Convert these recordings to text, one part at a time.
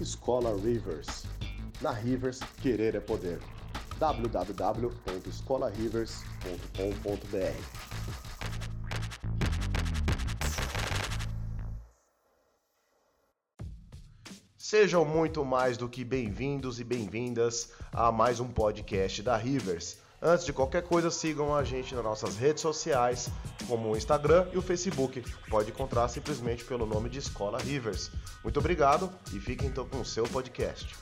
Escola Rivers. Na Rivers, querer é poder. www.escolarivers.com.br Sejam muito mais do que bem-vindos e bem-vindas a mais um podcast da Rivers. Antes de qualquer coisa, sigam a gente nas nossas redes sociais, como o Instagram e o Facebook. Pode encontrar simplesmente pelo nome de Escola Rivers. Muito obrigado e fiquem então com o seu podcast.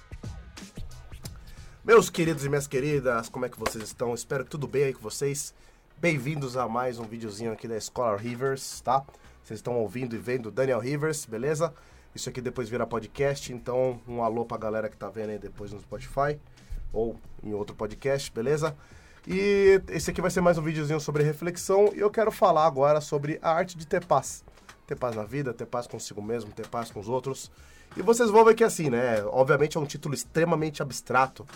Meus queridos e minhas queridas, como é que vocês estão? Espero que tudo bem aí com vocês. Bem-vindos a mais um videozinho aqui da Escola Rivers, tá? Vocês estão ouvindo e vendo Daniel Rivers, beleza? Isso aqui depois vira podcast, então um alô pra galera que tá vendo aí depois no Spotify ou em outro podcast, beleza? E esse aqui vai ser mais um videozinho sobre reflexão e eu quero falar agora sobre a arte de ter paz. Ter paz na vida, ter paz consigo mesmo, ter paz com os outros. E vocês vão ver que assim, né? Obviamente é um título extremamente abstrato.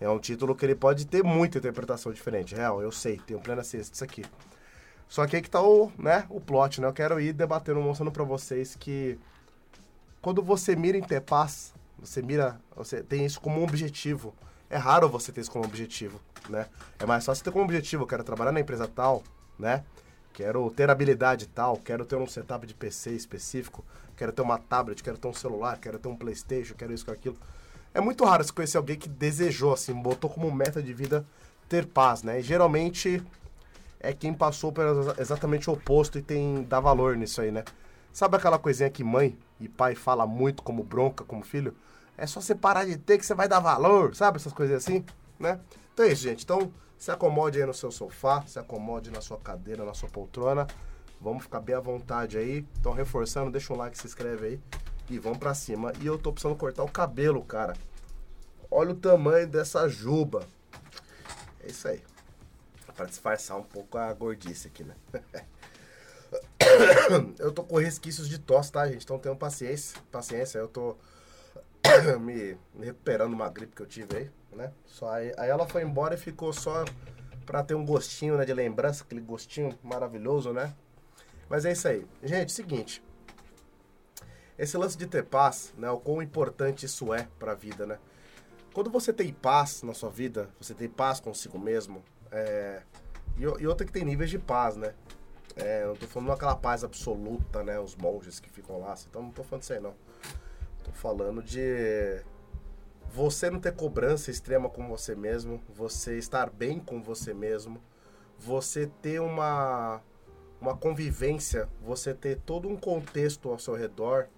É um título que ele pode ter muita interpretação diferente. Real, eu sei, tenho plena ciência disso aqui. Só que aí que tá o, né, o plot, né? Eu quero ir debatendo, mostrando pra vocês que quando você mira em ter paz, você mira, você tem isso como um objetivo. É raro você ter isso como objetivo, né? É mais fácil ter como objetivo, eu quero trabalhar na empresa tal, né? Quero ter habilidade tal, quero ter um setup de PC específico, quero ter uma tablet, quero ter um celular, quero ter um Playstation, quero isso, quero aquilo. É muito raro você conhecer alguém que desejou, assim, botou como meta de vida ter paz, né? E geralmente é quem passou pelo exatamente o oposto e tem dá valor nisso aí, né? Sabe aquela coisinha que mãe e pai fala muito como bronca, como filho? É só você parar de ter que você vai dar valor, sabe? Essas coisas assim, né? Então é isso, gente. Então, se acomode aí no seu sofá, se acomode na sua cadeira, na sua poltrona. Vamos ficar bem à vontade aí. Então, reforçando, deixa um like, se inscreve aí. E vamos pra cima. E eu tô precisando cortar o cabelo, cara. Olha o tamanho dessa juba. É isso aí. Pra disfarçar um pouco a gordice aqui, né? eu tô com resquícios de tosse, tá, gente? Então tenham paciência. Paciência, eu tô me, me recuperando uma gripe que eu tive aí, né? Só aí, aí ela foi embora e ficou só pra ter um gostinho, né, de lembrança, aquele gostinho maravilhoso, né? Mas é isso aí. Gente, seguinte. Esse lance de ter paz, né? O quão importante isso é pra vida, né? Quando você tem paz na sua vida, você tem paz consigo mesmo, é... e, e outra que tem níveis de paz, né? É, não tô falando daquela paz absoluta, né? Os monges que ficam lá, então não tô falando disso aí, não. Tô falando de você não ter cobrança extrema com você mesmo, você estar bem com você mesmo, você ter uma, uma convivência, você ter todo um contexto ao seu redor,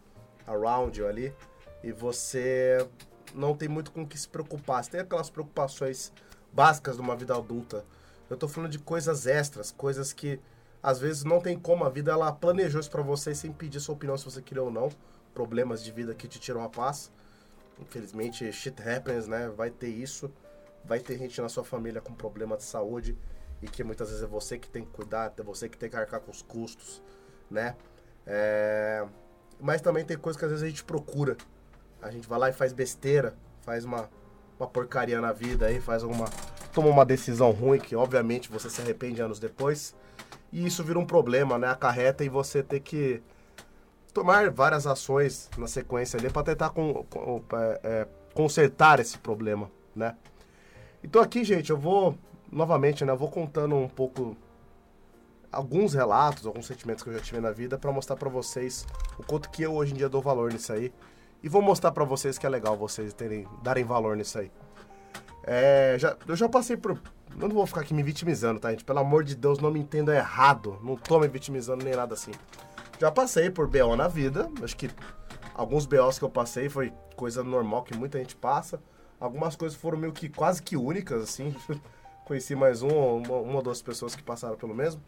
around you ali, e você não tem muito com o que se preocupar. Você tem aquelas preocupações básicas de uma vida adulta. Eu tô falando de coisas extras, coisas que às vezes não tem como, a vida ela planejou isso pra você sem pedir sua opinião se você queria ou não. Problemas de vida que te tiram a paz. Infelizmente, shit happens, né? Vai ter isso. Vai ter gente na sua família com problema de saúde e que muitas vezes é você que tem que cuidar, é você que tem que arcar com os custos, né? É... Mas também tem coisas que às vezes a gente procura. A gente vai lá e faz besteira, faz uma, uma porcaria na vida aí, faz alguma. toma uma decisão ruim que obviamente você se arrepende anos depois e isso vira um problema, né? Acarreta e você ter que tomar várias ações na sequência ali para tentar com, com, é, é, consertar esse problema, né? Então aqui, gente, eu vou novamente, né? Eu vou contando um pouco alguns relatos, alguns sentimentos que eu já tive na vida para mostrar para vocês o quanto que eu hoje em dia dou valor nisso aí e vou mostrar para vocês que é legal vocês terem darem valor nisso aí. É, já, eu já passei por eu não vou ficar aqui me vitimizando, tá, gente? Pelo amor de Deus, não me entenda errado. Não tô me vitimizando nem nada assim. Já passei por BO na vida. Acho que alguns BOs que eu passei foi coisa normal que muita gente passa. Algumas coisas foram meio que quase que únicas, assim. Conheci mais um, uma, uma ou duas pessoas que passaram pelo mesmo.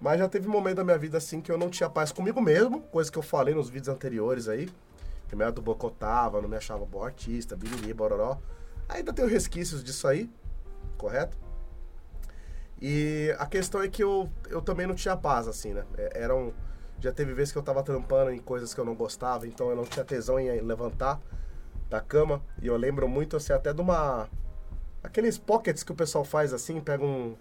Mas já teve um momento da minha vida assim que eu não tinha paz comigo mesmo, coisa que eu falei nos vídeos anteriores aí. Que me bocotava, não me achava bom artista, biriri, bororó. Ainda tenho resquícios disso aí, correto? E a questão é que eu, eu também não tinha paz, assim, né? É, era um, já teve vezes que eu tava trampando em coisas que eu não gostava, então eu não tinha tesão em levantar da cama. E eu lembro muito, assim, até de uma... Aqueles pockets que o pessoal faz, assim, pega um,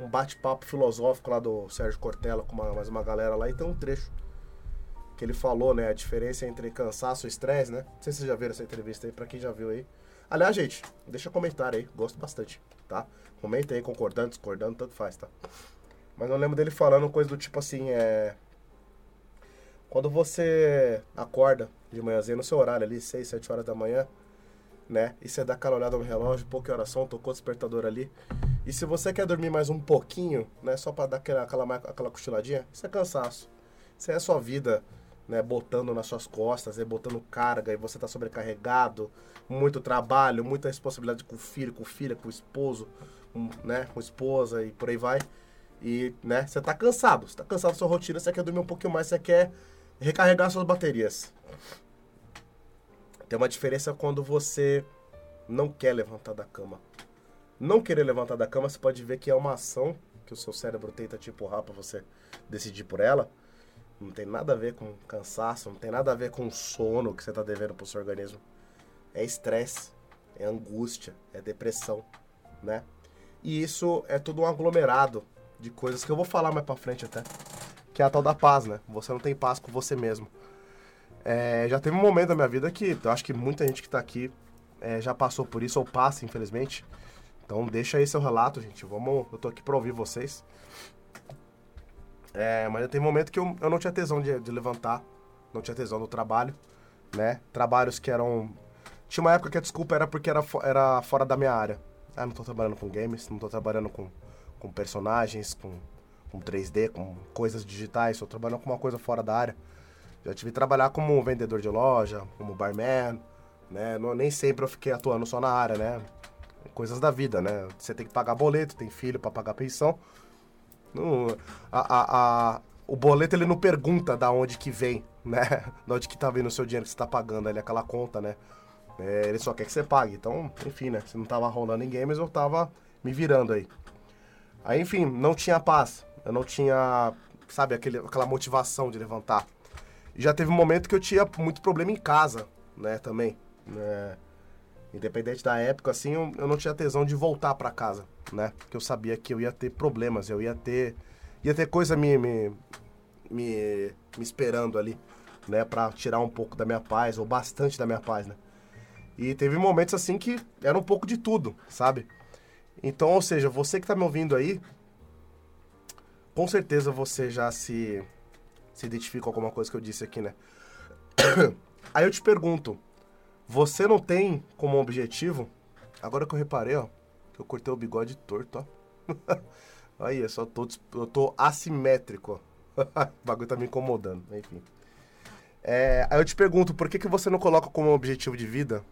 um bate-papo filosófico lá do Sérgio Cortella com uma, mais uma galera lá, e tem um trecho que ele falou, né, a diferença entre cansaço e estresse, né? Não sei se vocês já viram essa entrevista aí, pra quem já viu aí. Aliás, gente, deixa comentário aí, gosto bastante, tá? Comenta aí, concordando, discordando, tanto faz, tá? Mas eu lembro dele falando coisa do tipo assim, é... Quando você acorda de manhãzinha no seu horário ali, 6, 7 horas da manhã, né? E você dá aquela olhada no relógio, pouca horas são, tocou o despertador ali. E se você quer dormir mais um pouquinho, né? Só pra dar aquela, aquela, aquela cochiladinha, isso é cansaço. Isso é a sua vida, né? Botando nas suas costas, é botando carga e você tá sobrecarregado, muito trabalho, muita responsabilidade com o filho, com filha, com o esposo, com, né? Com esposa e por aí vai. E, né? Você tá cansado, você tá cansado da sua rotina, você quer dormir um pouquinho mais, você quer recarregar suas baterias. Tem uma diferença quando você não quer levantar da cama. Não querer levantar da cama, você pode ver que é uma ação que o seu cérebro tenta te empurrar para você decidir por ela. Não tem nada a ver com cansaço, não tem nada a ver com sono que você está devendo pro seu organismo. É estresse, é angústia, é depressão, né? E isso é tudo um aglomerado de coisas que eu vou falar mais para frente até, que é a tal da paz, né? Você não tem paz com você mesmo. É, já teve um momento da minha vida que eu acho que muita gente que está aqui é, já passou por isso ou passa, infelizmente. Então deixa aí seu relato, gente. Vamos, eu tô aqui para ouvir vocês. É, mas já teve um momento que eu, eu não tinha tesão de, de, levantar, não tinha tesão do trabalho, né? Trabalhos que eram. Tinha uma época que a desculpa era porque era, era fora da minha área. Ah, não tô trabalhando com games, não tô trabalhando com, com personagens, com, com 3D, com coisas digitais, tô trabalhando com uma coisa fora da área. Já tive que trabalhar como vendedor de loja, como barman, né? Não, nem sempre eu fiquei atuando só na área, né? Coisas da vida, né? Você tem que pagar boleto, tem filho para pagar pensão. Não, a, a, a, o boleto ele não pergunta da onde que vem, né? Da onde que tá vindo o seu dinheiro que você tá pagando ali, aquela conta, né? É, ele só quer que você pague. Então, enfim, né? Se não tava rolando em games, eu tava me virando aí. Aí, enfim, não tinha paz. Eu não tinha, sabe, aquele, aquela motivação de levantar já teve um momento que eu tinha muito problema em casa, né, também. Né? Independente da época, assim, eu, eu não tinha tesão de voltar para casa, né? Porque eu sabia que eu ia ter problemas, eu ia ter... Ia ter coisa me, me, me, me esperando ali, né? Pra tirar um pouco da minha paz, ou bastante da minha paz, né? E teve momentos, assim, que era um pouco de tudo, sabe? Então, ou seja, você que tá me ouvindo aí, com certeza você já se se identifica com alguma coisa que eu disse aqui, né? Aí eu te pergunto, você não tem como objetivo, agora que eu reparei, ó, que eu cortei o bigode torto, ó. Aí, eu só tô, eu tô assimétrico, ó. o bagulho tá me incomodando, enfim. É, aí eu te pergunto, por que, que você não coloca como objetivo de vida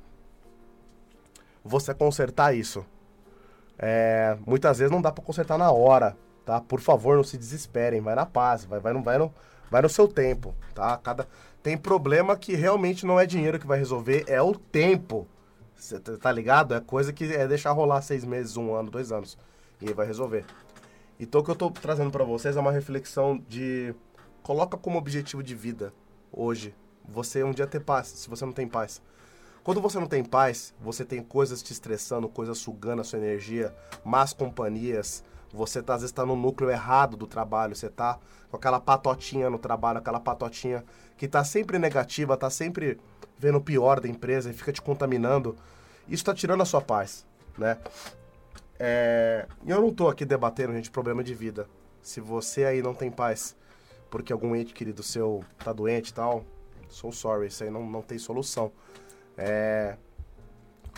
você consertar isso? É, muitas vezes não dá para consertar na hora, tá? Por favor, não se desesperem, vai na paz, vai, vai, não, vai, no, vai no seu tempo, tá? Cada tem problema que realmente não é dinheiro que vai resolver, é o tempo. Tá, tá ligado? É coisa que é deixar rolar seis meses, um ano, dois anos e vai resolver. Então o que eu tô trazendo para vocês é uma reflexão de coloca como objetivo de vida hoje você um dia ter paz, se você não tem paz. Quando você não tem paz, você tem coisas te estressando, coisas sugando a sua energia, más companhias, você tá, às vezes está no núcleo errado do trabalho, você tá com aquela patotinha no trabalho, aquela patotinha que tá sempre negativa, tá sempre vendo o pior da empresa e fica te contaminando. Isso está tirando a sua paz, né? É... Eu não tô aqui debatendo, gente, problema de vida. Se você aí não tem paz porque algum ente querido seu tá doente e tal, sou sorry, isso aí não, não tem solução. É...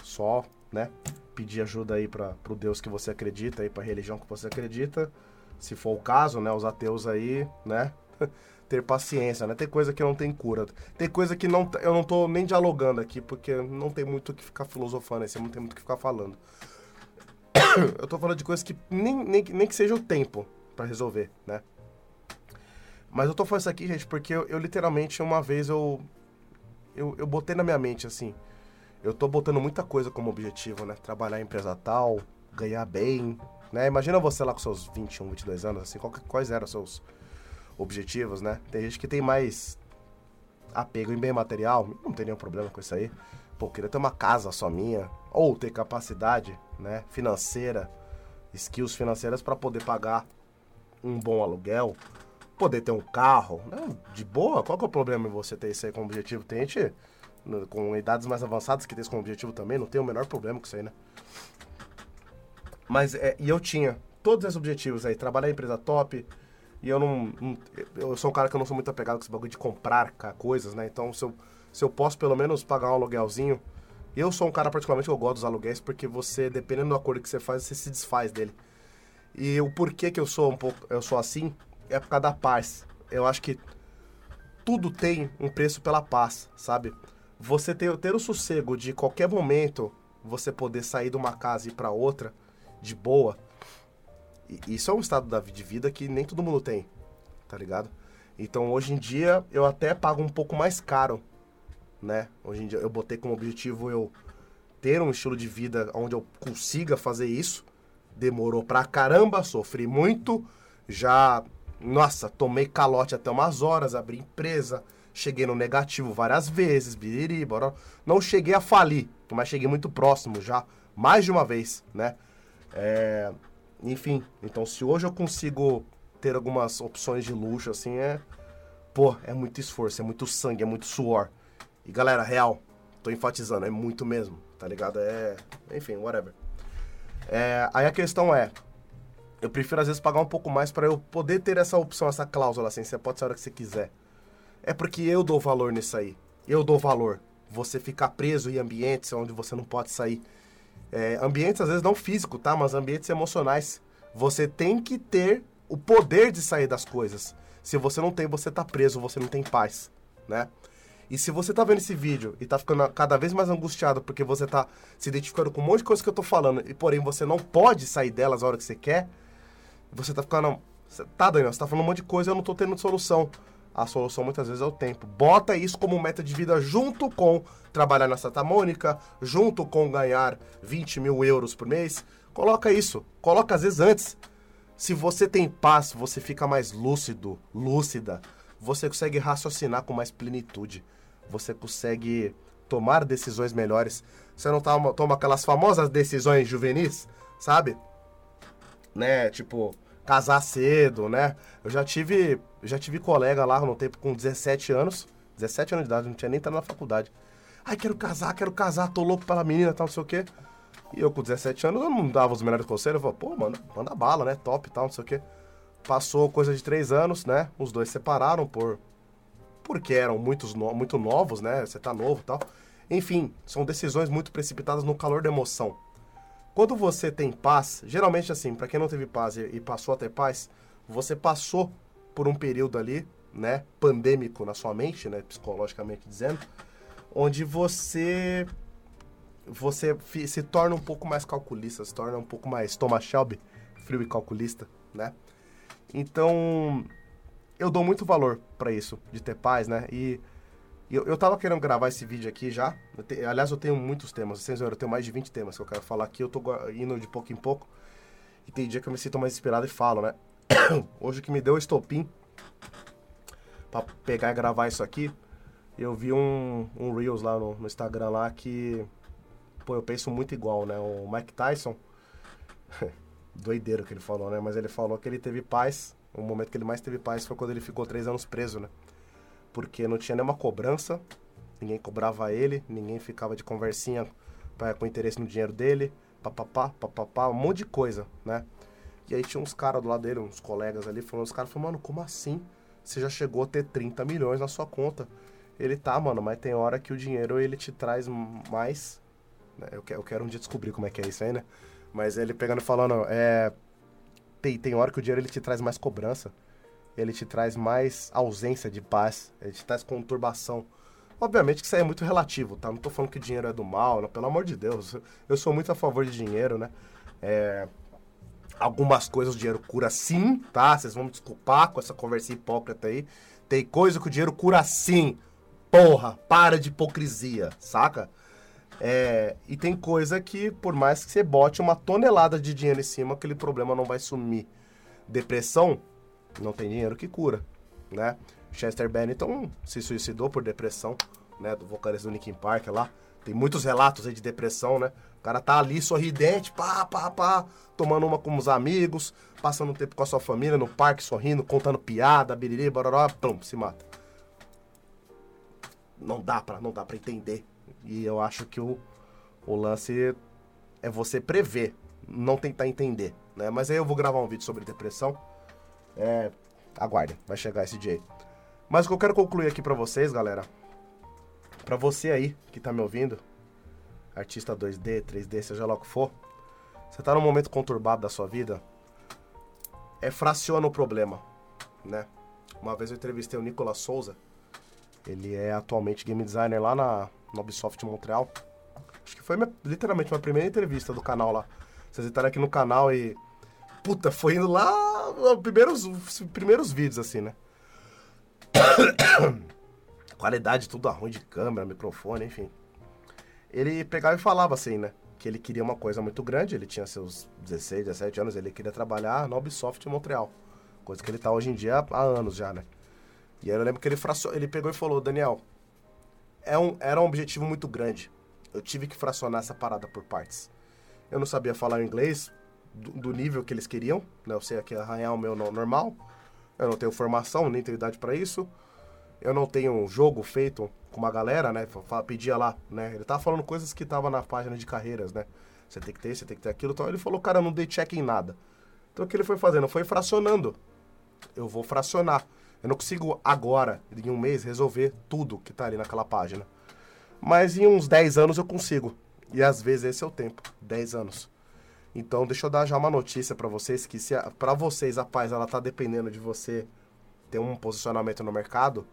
Só, né? Pedir ajuda aí para o Deus que você acredita, aí para a religião que você acredita. Se for o caso, né, os ateus aí, né, ter paciência, né? Tem coisa que não tem cura. Tem coisa que não eu não tô nem dialogando aqui, porque não tem muito o que ficar filosofando, assim, não tem muito o que ficar falando. eu tô falando de coisas que nem, nem, nem que seja o tempo para resolver, né? Mas eu tô falando isso aqui, gente, porque eu, eu literalmente uma vez eu, eu eu botei na minha mente assim, eu tô botando muita coisa como objetivo, né? Trabalhar em empresa tal, ganhar bem, né? Imagina você lá com seus 21, 22 anos, assim, qual, quais eram os seus objetivos, né? Tem gente que tem mais apego em bem material, não tem nenhum problema com isso aí. Pô, queria ter uma casa só minha, ou ter capacidade, né, financeira, skills financeiras para poder pagar um bom aluguel, poder ter um carro, né? de boa, qual que é o problema em você ter isso aí como objetivo? Tem gente com idades mais avançadas que tem como objetivo também, não tem o menor problema com isso aí, né? Mas, é, e eu tinha todos esses objetivos aí, trabalhar em empresa top, e eu não, não- Eu sou um cara que eu não sou muito apegado com esse bagulho de comprar coisas, né? Então, se eu, se eu posso pelo menos pagar um aluguelzinho. Eu sou um cara particularmente que eu gosto dos aluguéis, porque você, dependendo do acordo que você faz, você se desfaz dele. E o porquê que eu sou um pouco. Eu sou assim é por causa da paz. Eu acho que tudo tem um preço pela paz, sabe? Você ter, ter o sossego de qualquer momento você poder sair de uma casa e ir pra outra de boa. Isso é um estado da, de vida que nem todo mundo tem, tá ligado? Então hoje em dia eu até pago um pouco mais caro, né? Hoje em dia eu botei como objetivo eu ter um estilo de vida onde eu consiga fazer isso. Demorou pra caramba, sofri muito, já, nossa, tomei calote até umas horas, abri empresa, cheguei no negativo várias vezes, biriri. Não cheguei a falir, mas cheguei muito próximo já, mais de uma vez, né? É, enfim, então se hoje eu consigo ter algumas opções de luxo, assim, é. Pô, é muito esforço, é muito sangue, é muito suor. E galera, real, tô enfatizando, é muito mesmo, tá ligado? É. Enfim, whatever. É, aí a questão é. Eu prefiro às vezes pagar um pouco mais pra eu poder ter essa opção, essa cláusula assim, você pode ser a hora que você quiser. É porque eu dou valor nisso aí. Eu dou valor. Você ficar preso em ambientes onde você não pode sair. É, ambientes, às vezes, não físico, tá? Mas ambientes emocionais. Você tem que ter o poder de sair das coisas. Se você não tem, você tá preso, você não tem paz, né? E se você tá vendo esse vídeo e tá ficando cada vez mais angustiado porque você tá se identificando com um monte de coisa que eu tô falando e porém você não pode sair delas a hora que você quer, você tá ficando. Tá, Daniel, você tá falando um monte de coisa e eu não tô tendo solução. A solução muitas vezes é o tempo. Bota isso como meta de vida junto com trabalhar na Santa Mônica, junto com ganhar 20 mil euros por mês. Coloca isso. Coloca às vezes antes. Se você tem paz, você fica mais lúcido, lúcida. Você consegue raciocinar com mais plenitude. Você consegue tomar decisões melhores. Você não toma, toma aquelas famosas decisões juvenis, sabe? Né? Tipo, casar cedo, né? Eu já tive, já tive colega lá no tempo com 17 anos. 17 anos de idade, não tinha nem entrado na faculdade. Ai, quero casar, quero casar, tô louco pela menina, tal, não sei o quê. E eu com 17 anos, eu não dava os melhores conselhos. Eu falava, pô, mano, manda bala, né? Top tal, não sei o quê. Passou coisa de três anos, né? Os dois separaram por... Porque eram muitos no... muito novos, né? Você tá novo tal. Enfim, são decisões muito precipitadas no calor da emoção. Quando você tem paz, geralmente assim, para quem não teve paz e, passou a ter paz, você passou por um período ali, né, pandêmico na sua mente, né, psicologicamente dizendo, onde você você se torna um pouco mais calculista, se torna um pouco mais Thomas Shelby, frio e calculista, né? Então, eu dou muito valor pra isso, de ter paz, né? E eu, eu tava querendo gravar esse vídeo aqui já. Eu te- aliás, eu tenho muitos temas. Vocês eu tenho mais de 20 temas que eu quero falar aqui. Eu tô indo de pouco em pouco. E tem dia que eu me sinto mais inspirado e falo, né? Hoje o que me deu estopim pra pegar e gravar isso aqui, eu vi um, um Reels lá no, no Instagram lá que... Pô, eu penso muito igual, né? O Mike Tyson... Doideiro que ele falou, né? Mas ele falou que ele teve paz. O momento que ele mais teve paz foi quando ele ficou três anos preso, né? Porque não tinha nenhuma cobrança, ninguém cobrava ele, ninguém ficava de conversinha pra, com interesse no dinheiro dele, papapá, papapá, um monte de coisa, né? E aí tinha uns caras do lado dele, uns colegas ali, falando, os caras falaram, mano, como assim? Você já chegou a ter 30 milhões na sua conta. Ele tá, mano, mas tem hora que o dinheiro ele te traz mais. né? Eu, que- eu quero um dia descobrir como é que é isso aí, né? Mas ele pegando e falando, é. Tem, tem hora que o dinheiro ele te traz mais cobrança. Ele te traz mais ausência de paz. Ele te traz conturbação. Obviamente que isso aí é muito relativo, tá? Não tô falando que dinheiro é do mal, não, pelo amor de Deus. Eu sou muito a favor de dinheiro, né? É, algumas coisas o dinheiro cura sim, tá? Vocês vão me desculpar com essa conversa hipócrita aí. Tem coisa que o dinheiro cura sim. Porra, para de hipocrisia, saca? É, e tem coisa que, por mais que você bote uma tonelada de dinheiro em cima, aquele problema não vai sumir. Depressão, não tem dinheiro que cura, né? Chester Bennington se suicidou por depressão, né? Do vocalista do Linkin Park lá. Tem muitos relatos aí de depressão, né? O cara tá ali sorridente, pá, pá, pá, tomando uma com os amigos, passando um tempo com a sua família no parque, sorrindo, contando piada, biriri, baroró, pum, se mata. Não dá pra, não dá pra entender. E eu acho que o, o lance é você prever, não tentar entender, né? Mas aí eu vou gravar um vídeo sobre depressão. É, aguardem, vai chegar esse dia. Mas o que eu quero concluir aqui pra vocês, galera, pra você aí que tá me ouvindo, artista 2D, 3D, seja lá o que for, você tá num momento conturbado da sua vida, é fraciona o problema, né? Uma vez eu entrevistei o Nicolas Souza, ele é atualmente game designer lá na, na Ubisoft Montreal. Acho que foi minha, literalmente uma primeira entrevista do canal lá. Vocês entraram aqui no canal e. Puta, foi indo lá os primeiros, os primeiros vídeos, assim, né? Qualidade tudo ruim de câmera, microfone, enfim. Ele pegava e falava assim, né? Que ele queria uma coisa muito grande, ele tinha seus 16, 17 anos, ele queria trabalhar na Ubisoft Montreal. Coisa que ele tá hoje em dia há anos já, né? E aí eu lembro que ele, fracio... ele pegou e falou, Daniel, é um, era um objetivo muito grande. Eu tive que fracionar essa parada por partes. Eu não sabia falar inglês do, nível que eles queriam, né? Eu sei aqui arranhar o meu normal. Eu não tenho formação, nem tenho idade para isso. Eu não tenho um jogo feito com uma galera, né? Pedia lá, né? Ele tava falando coisas que tava na página de carreiras, né? Você tem que ter, você tem que ter aquilo. Então ele falou, cara, não dei check em nada. Então o que ele foi fazendo? Foi fracionando. Eu vou fracionar. Eu não consigo agora, em um mês, resolver tudo que tá ali naquela página. Mas em uns 10 anos eu consigo. E às vezes esse é o tempo, 10 anos. Então deixa eu dar já uma notícia para vocês que se para vocês a paz ela tá dependendo de você ter um posicionamento no mercado,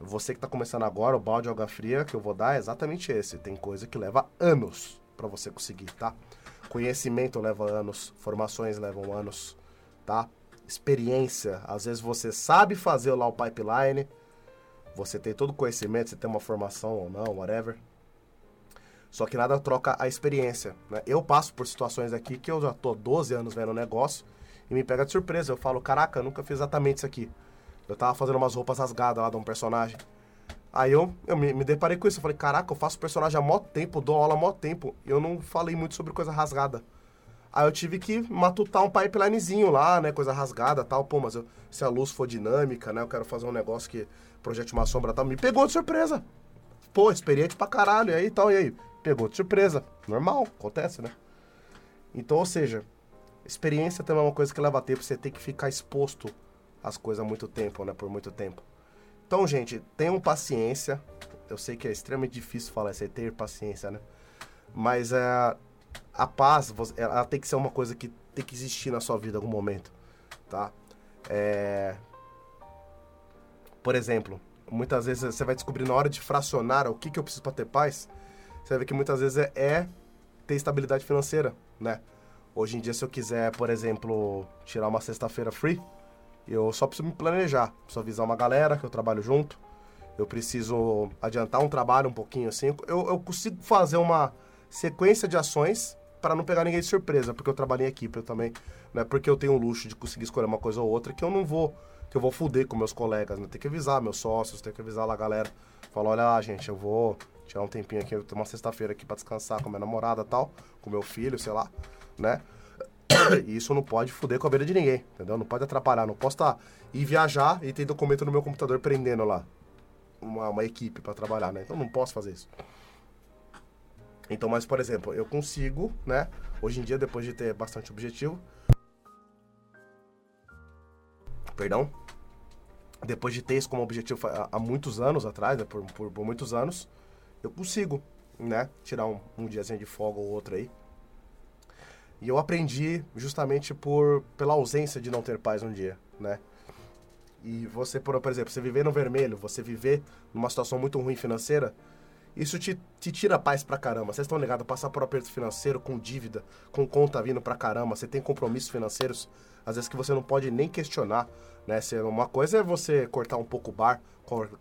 você que tá começando agora, o balde de água fria que eu vou dar é exatamente esse. Tem coisa que leva anos para você conseguir, tá? Conhecimento leva anos, formações levam anos, tá? experiência. Às vezes você sabe fazer lá o pipeline, você tem todo o conhecimento, você tem uma formação ou não, whatever. Só que nada troca a experiência. Né? Eu passo por situações aqui que eu já tô 12 anos vendo o negócio e me pega de surpresa. Eu falo, caraca, eu nunca fiz exatamente isso aqui. Eu tava fazendo umas roupas rasgadas lá de um personagem. Aí eu, eu me, me deparei com isso. Eu falei, caraca, eu faço personagem há mó tempo, dou aula há mó tempo. E eu não falei muito sobre coisa rasgada. Aí eu tive que matutar um pipelinezinho lá, né? Coisa rasgada tal. Pô, mas eu, se a luz for dinâmica, né? Eu quero fazer um negócio que projete uma sombra tal. Me pegou de surpresa. Pô, experiente pra caralho. E aí tal, e aí? Pegou de surpresa. Normal, acontece, né? Então, ou seja, experiência também é uma coisa que leva tempo. Você tem que ficar exposto às coisas há muito tempo, né? Por muito tempo. Então, gente, tenham paciência. Eu sei que é extremamente difícil falar isso aí, ter paciência, né? Mas é a paz, ela tem que ser uma coisa que tem que existir na sua vida em algum momento, tá? É... Por exemplo, muitas vezes você vai descobrir na hora de fracionar o que, que eu preciso para ter paz, você ver que muitas vezes é, é ter estabilidade financeira, né? Hoje em dia, se eu quiser, por exemplo, tirar uma sexta-feira free, eu só preciso me planejar, preciso avisar uma galera que eu trabalho junto, eu preciso adiantar um trabalho um pouquinho assim, eu, eu consigo fazer uma sequência de ações para não pegar ninguém de surpresa, porque eu trabalho em equipe eu também, não é porque eu tenho o luxo de conseguir escolher uma coisa ou outra que eu não vou, que eu vou fuder com meus colegas, né? Tem que avisar meus sócios, tem que avisar lá a galera, falar, olha, gente, eu vou tirar um tempinho aqui, uma sexta-feira aqui para descansar com minha namorada tal, com meu filho, sei lá, né? E isso não pode fuder com a vida de ninguém, entendeu? Não pode atrapalhar, não posso estar tá, ir viajar e ter documento no meu computador prendendo lá uma, uma equipe para trabalhar, né? Então não posso fazer isso. Então, mas, por exemplo, eu consigo, né? Hoje em dia, depois de ter bastante objetivo. Perdão. Depois de ter isso como objetivo há, muitos anos atrás, né, por, por, por, muitos anos, eu consigo, né? Tirar um, um diazinho de folga ou outro aí. E eu aprendi justamente por pela ausência de não ter paz um dia, né? E você, por, por exemplo, você viver no vermelho, você viver numa situação muito ruim financeira, isso te, te tira paz pra caramba. Vocês estão ligados? Passar por aperto financeiro, com dívida, com conta vindo pra caramba. Você tem compromissos financeiros, às vezes que você não pode nem questionar. Né? Se uma coisa é você cortar um pouco o bar,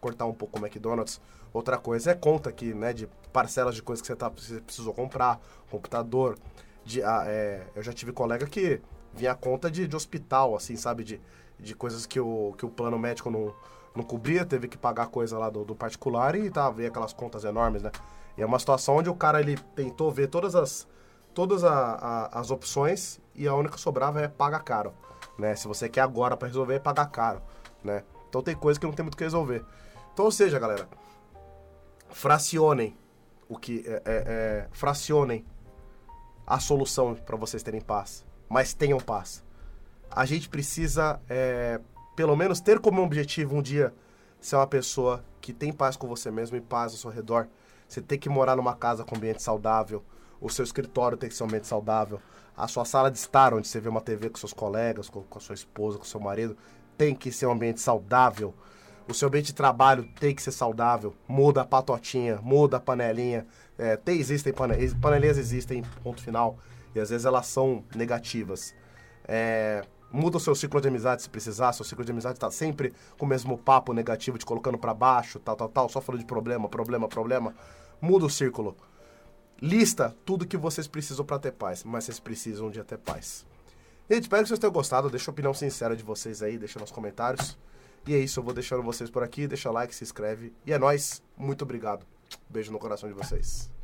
cortar um pouco o McDonald's. Outra coisa é conta que, né, de parcelas de coisas que você, tá, você precisou comprar, computador. De, ah, é, eu já tive colega que vinha conta de, de hospital, assim, sabe? De, de coisas que o, que o plano médico não não cobria, teve que pagar coisa lá do, do particular e tá, veio aquelas contas enormes, né? E é uma situação onde o cara ele tentou ver todas as, todas a, a, as opções e a única que sobrava é pagar caro. Né? Se você quer agora para resolver, é pagar caro. Né? Então tem coisa que não tem muito o que resolver. Então, ou seja, galera, fracionem o que é, é, é fracionem a solução para vocês terem paz, mas tenham paz. A gente precisa, é, pelo menos, ter como objetivo um dia ser uma pessoa que tem paz com você mesmo e paz ao seu redor. Você tem que morar numa casa com ambiente saudável, o seu escritório tem que ser um ambiente saudável, a sua sala de estar, onde você vê uma TV com seus colegas, com, com a sua esposa, com seu marido, tem que ser um ambiente saudável. O seu ambiente de trabalho tem que ser saudável. Muda a patotinha, muda a panelinha. É, tem, existem panelinhas, panelinhas existem, ponto final. E às vezes elas são negativas. É, muda o seu ciclo de amizade se precisar. Seu ciclo de amizade está sempre com o mesmo papo negativo, te colocando para baixo, tal, tal, tal, só falando de problema, problema, problema. Muda o círculo. Lista tudo que vocês precisam para ter paz, mas vocês precisam de ter paz. Gente, espero que vocês tenham gostado. Deixa a opinião sincera de vocês aí, deixa nos comentários. E é isso, eu vou deixando vocês por aqui. Deixa like, se inscreve. E é nóis. Muito obrigado. Beijo no coração de vocês.